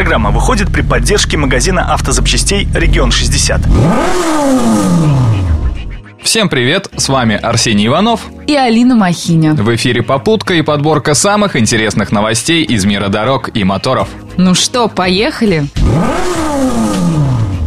Программа выходит при поддержке магазина автозапчастей «Регион 60». Всем привет, с вами Арсений Иванов и Алина Махиня. В эфире «Попутка» и подборка самых интересных новостей из мира дорог и моторов. Ну что, поехали?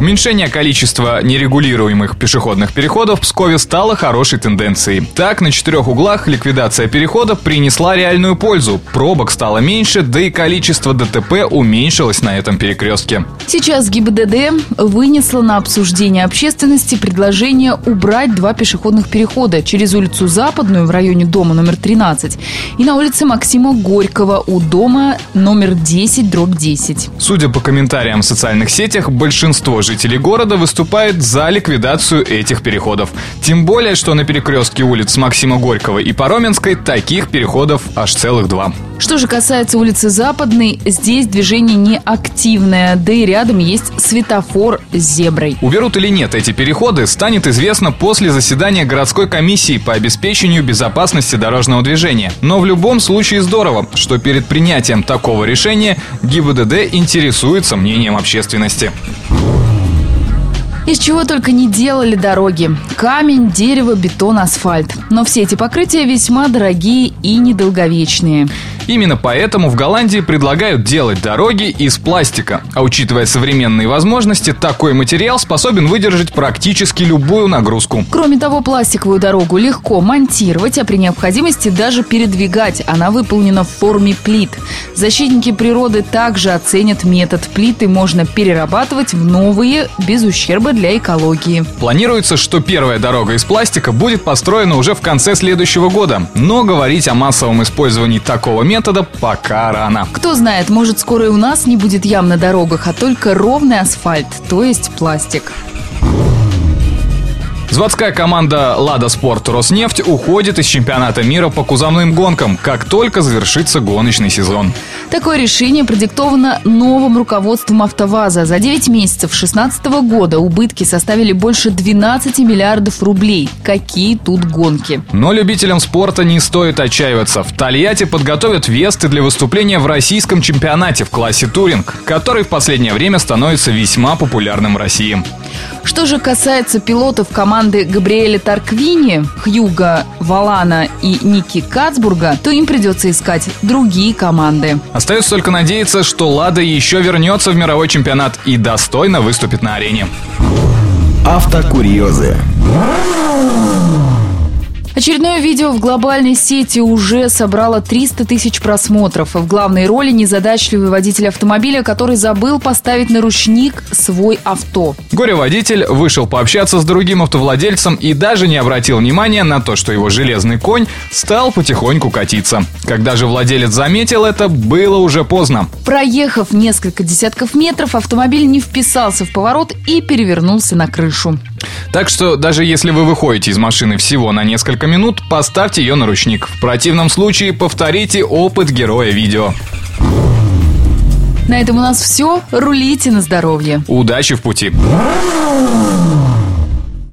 Уменьшение количества нерегулируемых пешеходных переходов в Пскове стало хорошей тенденцией. Так, на четырех углах ликвидация перехода принесла реальную пользу. Пробок стало меньше, да и количество ДТП уменьшилось на этом перекрестке. Сейчас ГИБДД вынесла на обсуждение общественности предложение убрать два пешеходных перехода через улицу Западную в районе дома номер 13 и на улице Максима Горького у дома номер 10 дробь 10. Судя по комментариям в социальных сетях, большинство жителей жителей города выступает за ликвидацию этих переходов. Тем более, что на перекрестке улиц Максима Горького и Пароменской таких переходов аж целых два. Что же касается улицы Западной, здесь движение не активное, да и рядом есть светофор с зеброй. Уберут или нет эти переходы, станет известно после заседания городской комиссии по обеспечению безопасности дорожного движения. Но в любом случае здорово, что перед принятием такого решения ГИБДД интересуется мнением общественности. Из чего только не делали дороги. Камень, дерево, бетон, асфальт. Но все эти покрытия весьма дорогие и недолговечные. Именно поэтому в Голландии предлагают делать дороги из пластика. А учитывая современные возможности, такой материал способен выдержать практически любую нагрузку. Кроме того, пластиковую дорогу легко монтировать, а при необходимости даже передвигать. Она выполнена в форме плит. Защитники природы также оценят метод. Плиты можно перерабатывать в новые без ущерба для экологии. Планируется, что первая дорога из пластика будет построена уже в конце следующего года. Но говорить о массовом использовании такого метода метода пока рано. Кто знает, может скоро и у нас не будет ям на дорогах, а только ровный асфальт, то есть пластик. Заводская команда «Лада Спорт Роснефть» уходит из чемпионата мира по кузовным гонкам, как только завершится гоночный сезон. Такое решение продиктовано новым руководством «АвтоВАЗа». За 9 месяцев 2016 года убытки составили больше 12 миллиардов рублей. Какие тут гонки? Но любителям спорта не стоит отчаиваться. В Тольятти подготовят весты для выступления в российском чемпионате в классе «Туринг», который в последнее время становится весьма популярным в России. Что же касается пилотов команды Габриэля Тарквини, Хьюга Валана и Ники Кацбурга, то им придется искать другие команды. Остается только надеяться, что Лада еще вернется в мировой чемпионат и достойно выступит на арене. Автокурьезы. Очередное видео в глобальной сети уже собрало 300 тысяч просмотров. В главной роли незадачливый водитель автомобиля, который забыл поставить на ручник свой авто. Горе-водитель вышел пообщаться с другим автовладельцем и даже не обратил внимания на то, что его железный конь стал потихоньку катиться. Когда же владелец заметил это, было уже поздно. Проехав несколько десятков метров, автомобиль не вписался в поворот и перевернулся на крышу. Так что даже если вы выходите из машины всего на несколько минут, поставьте ее на ручник. В противном случае повторите опыт героя видео. На этом у нас все. Рулите на здоровье. Удачи в пути.